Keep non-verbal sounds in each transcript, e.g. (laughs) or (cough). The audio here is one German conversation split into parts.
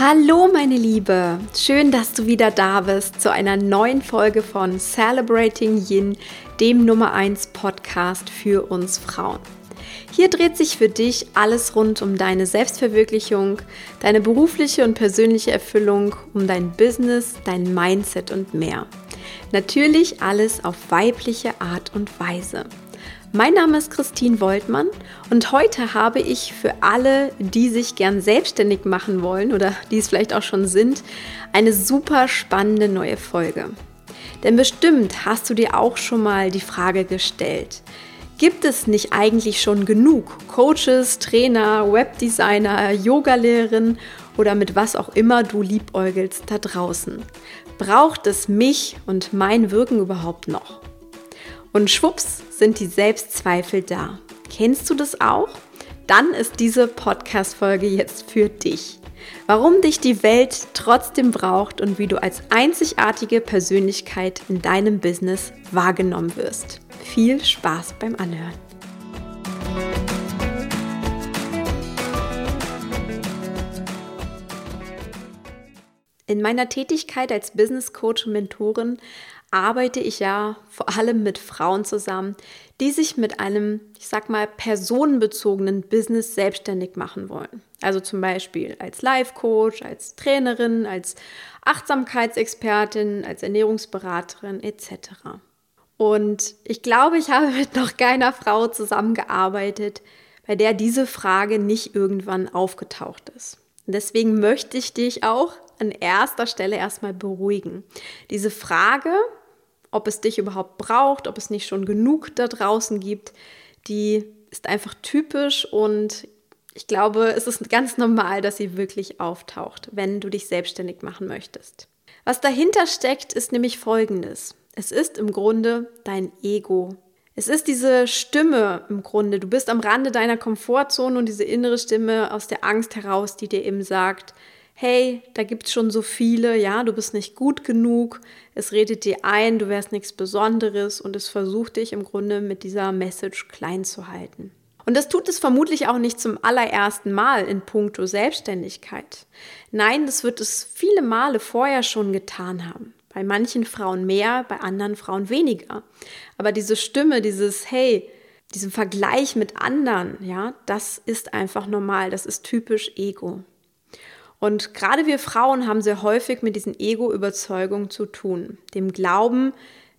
Hallo meine Liebe, schön, dass du wieder da bist zu einer neuen Folge von Celebrating Yin, dem Nummer 1 Podcast für uns Frauen. Hier dreht sich für dich alles rund um deine Selbstverwirklichung, deine berufliche und persönliche Erfüllung, um dein Business, dein Mindset und mehr. Natürlich alles auf weibliche Art und Weise. Mein Name ist Christine Woltmann und heute habe ich für alle, die sich gern selbstständig machen wollen oder die es vielleicht auch schon sind, eine super spannende neue Folge. Denn bestimmt hast du dir auch schon mal die Frage gestellt, gibt es nicht eigentlich schon genug Coaches, Trainer, Webdesigner, Yogalehrerinnen oder mit was auch immer du liebäugelst da draußen? Braucht es mich und mein Wirken überhaupt noch? Und schwupps sind die Selbstzweifel da. Kennst du das auch? Dann ist diese Podcast-Folge jetzt für dich. Warum dich die Welt trotzdem braucht und wie du als einzigartige Persönlichkeit in deinem Business wahrgenommen wirst. Viel Spaß beim Anhören. In meiner Tätigkeit als Business Coach und Mentorin arbeite ich ja vor allem mit Frauen zusammen, die sich mit einem, ich sag mal, personenbezogenen Business selbstständig machen wollen. Also zum Beispiel als Life-Coach, als Trainerin, als Achtsamkeitsexpertin, als Ernährungsberaterin etc. Und ich glaube, ich habe mit noch keiner Frau zusammengearbeitet, bei der diese Frage nicht irgendwann aufgetaucht ist. Und deswegen möchte ich dich auch an erster Stelle erstmal beruhigen. Diese Frage, ob es dich überhaupt braucht, ob es nicht schon genug da draußen gibt, die ist einfach typisch und ich glaube, es ist ganz normal, dass sie wirklich auftaucht, wenn du dich selbstständig machen möchtest. Was dahinter steckt, ist nämlich Folgendes. Es ist im Grunde dein Ego. Es ist diese Stimme im Grunde. Du bist am Rande deiner Komfortzone und diese innere Stimme aus der Angst heraus, die dir eben sagt, hey, da gibt es schon so viele, ja, du bist nicht gut genug, es redet dir ein, du wärst nichts Besonderes und es versucht dich im Grunde mit dieser Message klein zu halten. Und das tut es vermutlich auch nicht zum allerersten Mal in puncto Selbstständigkeit. Nein, das wird es viele Male vorher schon getan haben. Bei manchen Frauen mehr, bei anderen Frauen weniger. Aber diese Stimme, dieses Hey, diesen Vergleich mit anderen, ja, das ist einfach normal, das ist typisch Ego. Und gerade wir Frauen haben sehr häufig mit diesen Ego-Überzeugungen zu tun, dem Glauben,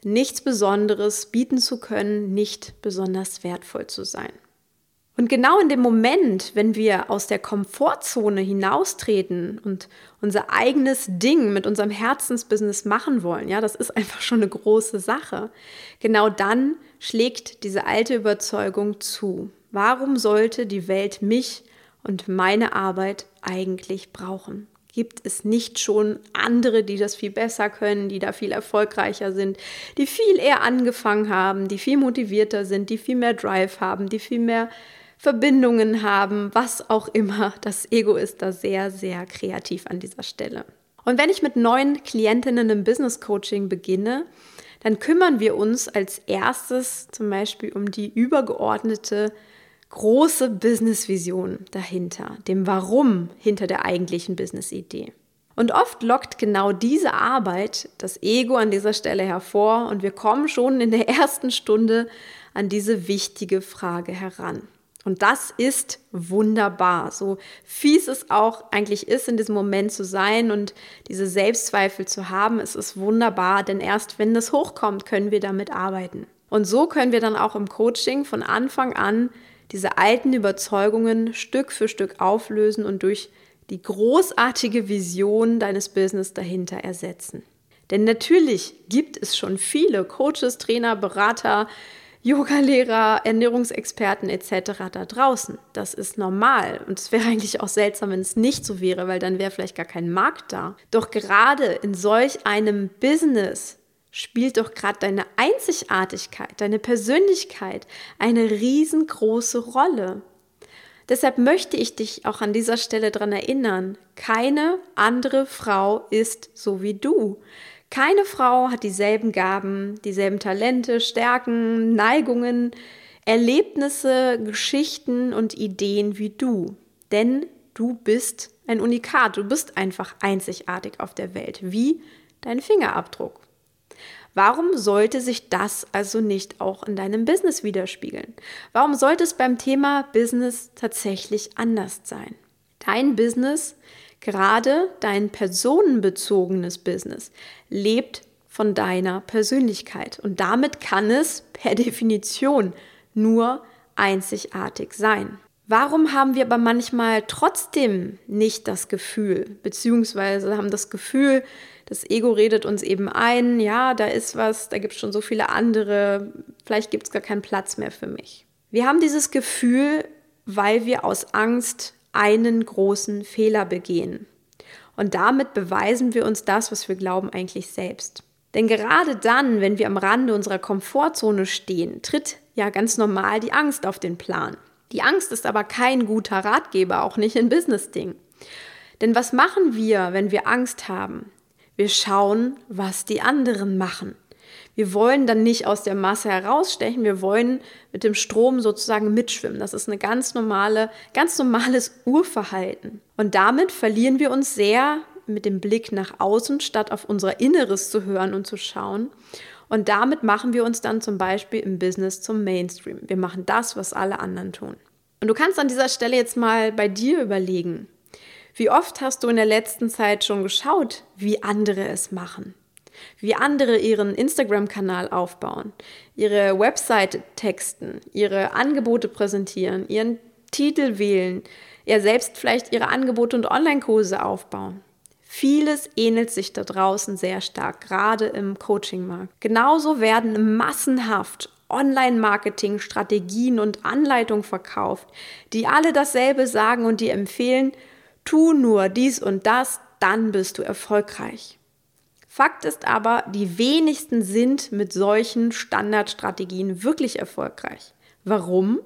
nichts Besonderes bieten zu können, nicht besonders wertvoll zu sein. Und genau in dem Moment, wenn wir aus der Komfortzone hinaustreten und unser eigenes Ding mit unserem Herzensbusiness machen wollen, ja, das ist einfach schon eine große Sache. Genau dann schlägt diese alte Überzeugung zu. Warum sollte die Welt mich und meine Arbeit eigentlich brauchen. Gibt es nicht schon andere, die das viel besser können, die da viel erfolgreicher sind, die viel eher angefangen haben, die viel motivierter sind, die viel mehr Drive haben, die viel mehr Verbindungen haben, was auch immer. Das Ego ist da sehr, sehr kreativ an dieser Stelle. Und wenn ich mit neuen Klientinnen im Business Coaching beginne, dann kümmern wir uns als erstes zum Beispiel um die übergeordnete große Business-Vision dahinter, dem Warum hinter der eigentlichen Business-Idee. Und oft lockt genau diese Arbeit das Ego an dieser Stelle hervor und wir kommen schon in der ersten Stunde an diese wichtige Frage heran. Und das ist wunderbar. So fies es auch eigentlich ist, in diesem Moment zu sein und diese Selbstzweifel zu haben, es ist wunderbar, denn erst wenn das hochkommt, können wir damit arbeiten. Und so können wir dann auch im Coaching von Anfang an diese alten Überzeugungen Stück für Stück auflösen und durch die großartige Vision deines Business dahinter ersetzen. Denn natürlich gibt es schon viele Coaches, Trainer, Berater, Yogalehrer, Ernährungsexperten etc. da draußen. Das ist normal und es wäre eigentlich auch seltsam, wenn es nicht so wäre, weil dann wäre vielleicht gar kein Markt da. Doch gerade in solch einem Business spielt doch gerade deine Einzigartigkeit, deine Persönlichkeit eine riesengroße Rolle. Deshalb möchte ich dich auch an dieser Stelle daran erinnern, keine andere Frau ist so wie du. Keine Frau hat dieselben Gaben, dieselben Talente, Stärken, Neigungen, Erlebnisse, Geschichten und Ideen wie du. Denn Du bist ein Unikat, du bist einfach einzigartig auf der Welt, wie dein Fingerabdruck. Warum sollte sich das also nicht auch in deinem Business widerspiegeln? Warum sollte es beim Thema Business tatsächlich anders sein? Dein Business, gerade dein personenbezogenes Business, lebt von deiner Persönlichkeit und damit kann es per (laughs) Definition nur einzigartig sein. Warum haben wir aber manchmal trotzdem nicht das Gefühl, beziehungsweise haben das Gefühl, das Ego redet uns eben ein, ja, da ist was, da gibt es schon so viele andere, vielleicht gibt es gar keinen Platz mehr für mich. Wir haben dieses Gefühl, weil wir aus Angst einen großen Fehler begehen. Und damit beweisen wir uns das, was wir glauben, eigentlich selbst. Denn gerade dann, wenn wir am Rande unserer Komfortzone stehen, tritt ja ganz normal die Angst auf den Plan. Die Angst ist aber kein guter Ratgeber, auch nicht in Business-Ding. Denn was machen wir, wenn wir Angst haben? Wir schauen, was die anderen machen. Wir wollen dann nicht aus der Masse herausstechen, wir wollen mit dem Strom sozusagen mitschwimmen. Das ist ein ganz normale, ganz normales Urverhalten. Und damit verlieren wir uns sehr mit dem Blick nach außen, statt auf unser Inneres zu hören und zu schauen. Und damit machen wir uns dann zum Beispiel im Business zum Mainstream. Wir machen das, was alle anderen tun. Und du kannst an dieser Stelle jetzt mal bei dir überlegen, wie oft hast du in der letzten Zeit schon geschaut, wie andere es machen? Wie andere ihren Instagram-Kanal aufbauen, ihre Website texten, ihre Angebote präsentieren, ihren Titel wählen, ja selbst vielleicht ihre Angebote und Online-Kurse aufbauen. Vieles ähnelt sich da draußen sehr stark, gerade im Coaching-Markt. Genauso werden massenhaft Online-Marketing-Strategien und Anleitungen verkauft, die alle dasselbe sagen und die empfehlen, tu nur dies und das, dann bist du erfolgreich. Fakt ist aber, die wenigsten sind mit solchen Standardstrategien wirklich erfolgreich. Warum?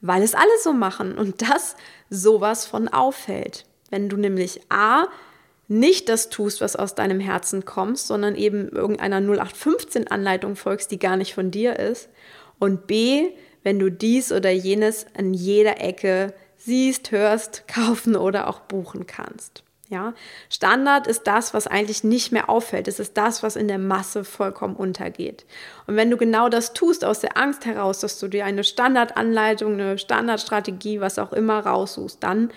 Weil es alle so machen und das sowas von auffällt. Wenn du nämlich A nicht das tust, was aus deinem Herzen kommt, sondern eben irgendeiner 0815 Anleitung folgst, die gar nicht von dir ist. Und B, wenn du dies oder jenes an jeder Ecke siehst, hörst, kaufen oder auch buchen kannst. Ja, Standard ist das, was eigentlich nicht mehr auffällt. Es ist das, was in der Masse vollkommen untergeht. Und wenn du genau das tust, aus der Angst heraus, dass du dir eine Standardanleitung, eine Standardstrategie, was auch immer raussuchst, dann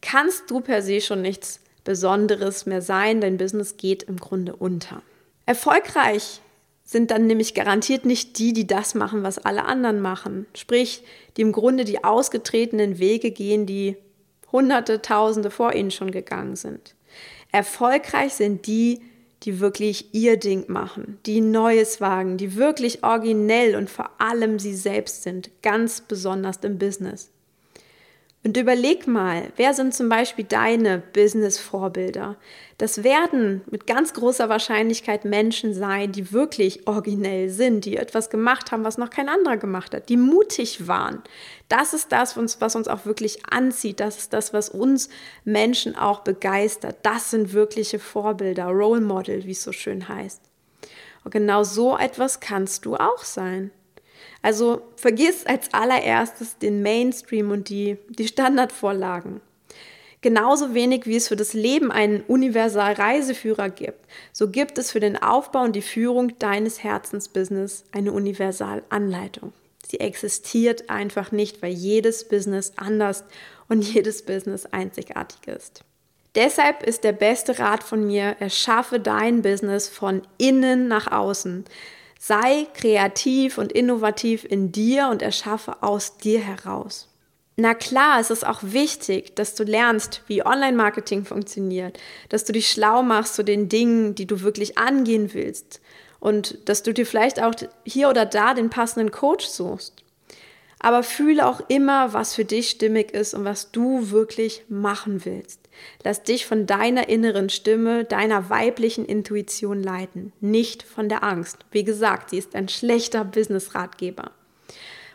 kannst du per se schon nichts Besonderes mehr sein. Dein Business geht im Grunde unter. Erfolgreich sind dann nämlich garantiert nicht die, die das machen, was alle anderen machen. Sprich, die im Grunde die ausgetretenen Wege gehen, die Hunderte, Tausende vor ihnen schon gegangen sind. Erfolgreich sind die, die wirklich ihr Ding machen, die Neues wagen, die wirklich originell und vor allem sie selbst sind, ganz besonders im Business. Und überleg mal, wer sind zum Beispiel deine Business-Vorbilder? Das werden mit ganz großer Wahrscheinlichkeit Menschen sein, die wirklich originell sind, die etwas gemacht haben, was noch kein anderer gemacht hat, die mutig waren. Das ist das, was uns auch wirklich anzieht. Das ist das, was uns Menschen auch begeistert. Das sind wirkliche Vorbilder, Role Model, wie es so schön heißt. Und genau so etwas kannst du auch sein. Also vergiss als allererstes den Mainstream und die, die Standardvorlagen. Genauso wenig wie es für das Leben einen Universal-Reiseführer gibt, so gibt es für den Aufbau und die Führung deines Herzensbusiness eine Universal-Anleitung. Sie existiert einfach nicht, weil jedes Business anders und jedes Business einzigartig ist. Deshalb ist der beste Rat von mir, erschaffe dein Business von innen nach außen. Sei kreativ und innovativ in dir und erschaffe aus dir heraus. Na klar, es ist auch wichtig, dass du lernst, wie Online-Marketing funktioniert, dass du dich schlau machst zu den Dingen, die du wirklich angehen willst und dass du dir vielleicht auch hier oder da den passenden Coach suchst. Aber fühle auch immer, was für dich stimmig ist und was du wirklich machen willst. Lass dich von deiner inneren Stimme, deiner weiblichen Intuition leiten, nicht von der Angst. Wie gesagt, sie ist ein schlechter Business-Ratgeber.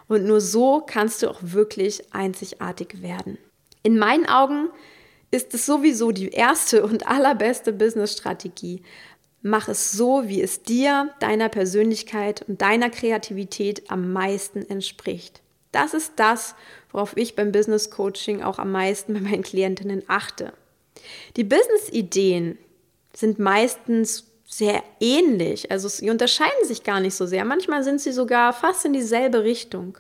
Und nur so kannst du auch wirklich einzigartig werden. In meinen Augen ist es sowieso die erste und allerbeste Business-Strategie. Mach es so, wie es dir, deiner Persönlichkeit und deiner Kreativität am meisten entspricht. Das ist das, worauf ich beim Business Coaching auch am meisten bei meinen Klientinnen achte. Die Business-Ideen sind meistens sehr ähnlich, also sie unterscheiden sich gar nicht so sehr. Manchmal sind sie sogar fast in dieselbe Richtung.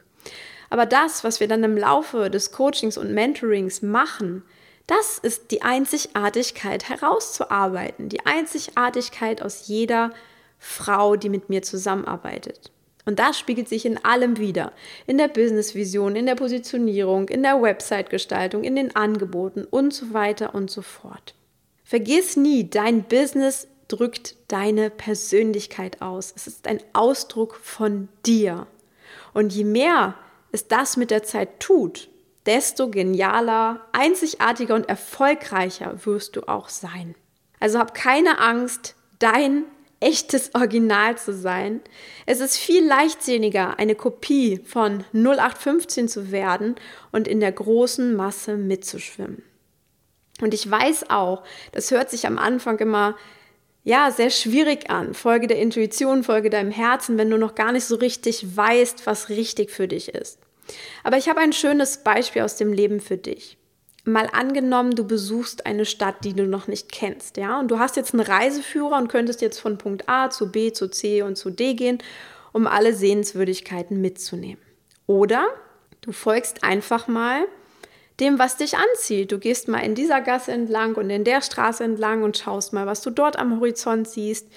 Aber das, was wir dann im Laufe des Coachings und Mentorings machen, das ist die Einzigartigkeit herauszuarbeiten, die Einzigartigkeit aus jeder Frau, die mit mir zusammenarbeitet. Und das spiegelt sich in allem wieder. In der Businessvision, in der Positionierung, in der Website-Gestaltung, in den Angeboten und so weiter und so fort. Vergiss nie, dein Business drückt deine Persönlichkeit aus. Es ist ein Ausdruck von dir. Und je mehr es das mit der Zeit tut, desto genialer, einzigartiger und erfolgreicher wirst du auch sein. Also hab keine Angst, dein echtes Original zu sein. Es ist viel leichtsinniger, eine Kopie von 0815 zu werden und in der großen Masse mitzuschwimmen. Und ich weiß auch, das hört sich am Anfang immer ja, sehr schwierig an. Folge der Intuition, folge deinem Herzen, wenn du noch gar nicht so richtig weißt, was richtig für dich ist. Aber ich habe ein schönes Beispiel aus dem Leben für dich. Mal angenommen, du besuchst eine Stadt, die du noch nicht kennst, ja, und du hast jetzt einen Reiseführer und könntest jetzt von Punkt A zu B zu C und zu D gehen, um alle Sehenswürdigkeiten mitzunehmen. Oder du folgst einfach mal dem, was dich anzieht. Du gehst mal in dieser Gasse entlang und in der Straße entlang und schaust mal, was du dort am Horizont siehst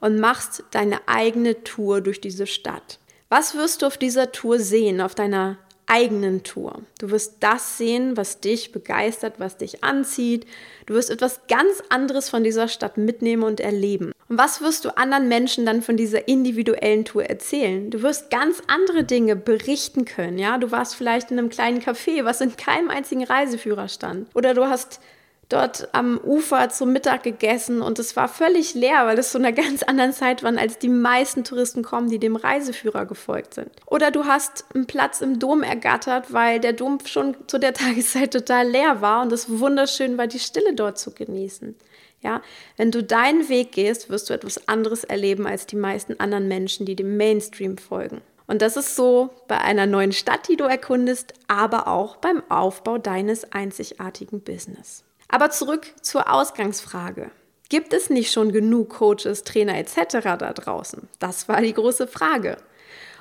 und machst deine eigene Tour durch diese Stadt. Was wirst du auf dieser Tour sehen, auf deiner eigenen Tour? Du wirst das sehen, was dich begeistert, was dich anzieht. Du wirst etwas ganz anderes von dieser Stadt mitnehmen und erleben. Und was wirst du anderen Menschen dann von dieser individuellen Tour erzählen? Du wirst ganz andere Dinge berichten können, ja? Du warst vielleicht in einem kleinen Café, was in keinem einzigen Reiseführer stand. Oder du hast dort am Ufer zum Mittag gegessen und es war völlig leer, weil es zu einer (laughs) ganz anderen Zeit war, als die meisten Touristen kommen, die dem Reiseführer gefolgt sind. Oder du hast einen Platz im Dom ergattert, weil der Dom schon zu der (laughs) Tageszeit total leer war und es wunderschön war, die Stille dort zu genießen. Ja, wenn du deinen Weg gehst, wirst du etwas anderes erleben als die meisten anderen Menschen, die dem Mainstream folgen. Und das ist so bei einer neuen Stadt, die du erkundest, aber auch beim Aufbau deines einzigartigen Business. Aber zurück zur Ausgangsfrage. Gibt es nicht schon genug Coaches, Trainer etc. da draußen? Das war die große Frage.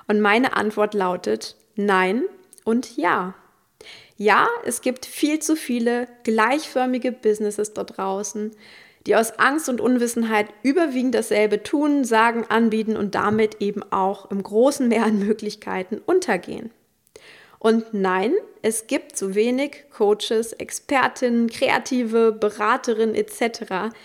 Und meine Antwort lautet nein und ja. Ja, es gibt viel zu viele gleichförmige Businesses da draußen, die aus Angst und Unwissenheit überwiegend dasselbe tun, sagen, anbieten und damit eben auch im großen Meer an Möglichkeiten untergehen. Und nein, es gibt zu wenig Coaches, Expertinnen, Kreative, Beraterinnen etc.,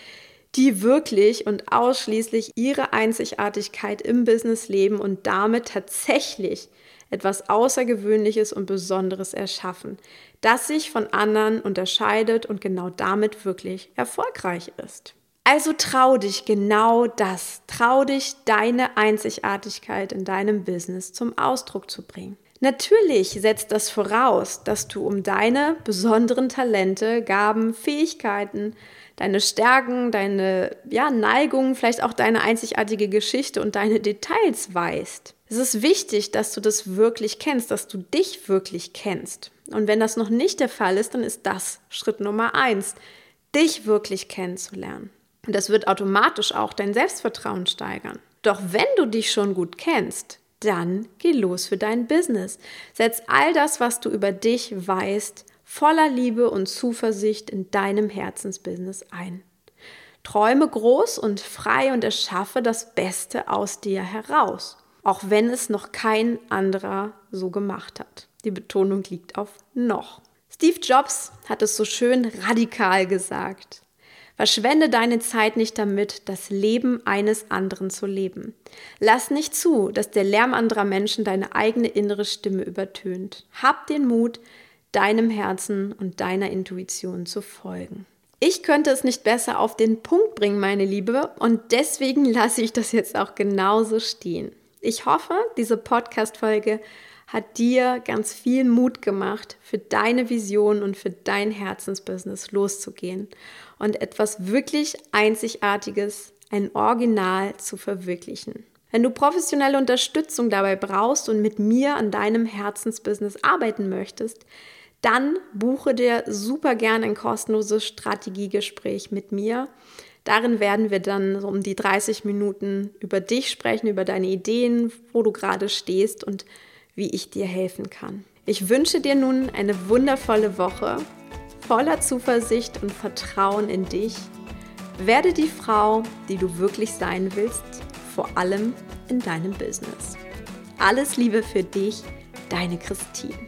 die wirklich und ausschließlich ihre Einzigartigkeit im Business leben und damit tatsächlich etwas Außergewöhnliches und Besonderes erschaffen, das sich von anderen unterscheidet und genau damit wirklich erfolgreich ist. Also trau dich genau das, trau dich deine Einzigartigkeit in deinem Business zum Ausdruck zu bringen. Natürlich setzt das voraus, dass du um deine besonderen Talente, Gaben, Fähigkeiten, deine Stärken, deine ja, Neigungen, vielleicht auch deine einzigartige Geschichte und deine Details weißt. Es ist wichtig, dass du das wirklich kennst, dass du dich wirklich kennst. Und wenn das noch nicht der Fall ist, dann ist das Schritt Nummer eins, dich wirklich kennenzulernen. Und das wird automatisch auch dein Selbstvertrauen steigern. Doch wenn du dich schon gut kennst, dann geh los für dein Business. Setz all das, was du über dich weißt, voller Liebe und Zuversicht in deinem Herzensbusiness ein. Träume groß und frei und erschaffe das Beste aus dir heraus, auch wenn es noch kein anderer so gemacht hat. Die Betonung liegt auf noch. Steve Jobs hat es so schön radikal gesagt. Verschwende deine Zeit nicht damit, das Leben eines anderen zu leben. Lass nicht zu, dass der Lärm anderer Menschen deine eigene innere Stimme übertönt. Hab den Mut, deinem Herzen und deiner Intuition zu folgen. Ich könnte es nicht besser auf den Punkt bringen, meine Liebe, und deswegen lasse ich das jetzt auch genauso stehen. Ich hoffe, diese Podcast-Folge hat dir ganz viel Mut gemacht, für deine Vision und für dein Herzensbusiness loszugehen und etwas wirklich Einzigartiges, ein Original zu verwirklichen. Wenn du professionelle Unterstützung dabei brauchst und mit mir an deinem Herzensbusiness arbeiten möchtest, dann buche dir super gern ein kostenloses Strategiegespräch mit mir. Darin werden wir dann so um die 30 Minuten über dich sprechen, über deine Ideen, wo du gerade stehst und wie ich dir helfen kann. Ich wünsche dir nun eine wundervolle Woche voller Zuversicht und Vertrauen in dich. Werde die Frau, die du wirklich sein willst, vor allem in deinem Business. Alles Liebe für dich, deine Christine.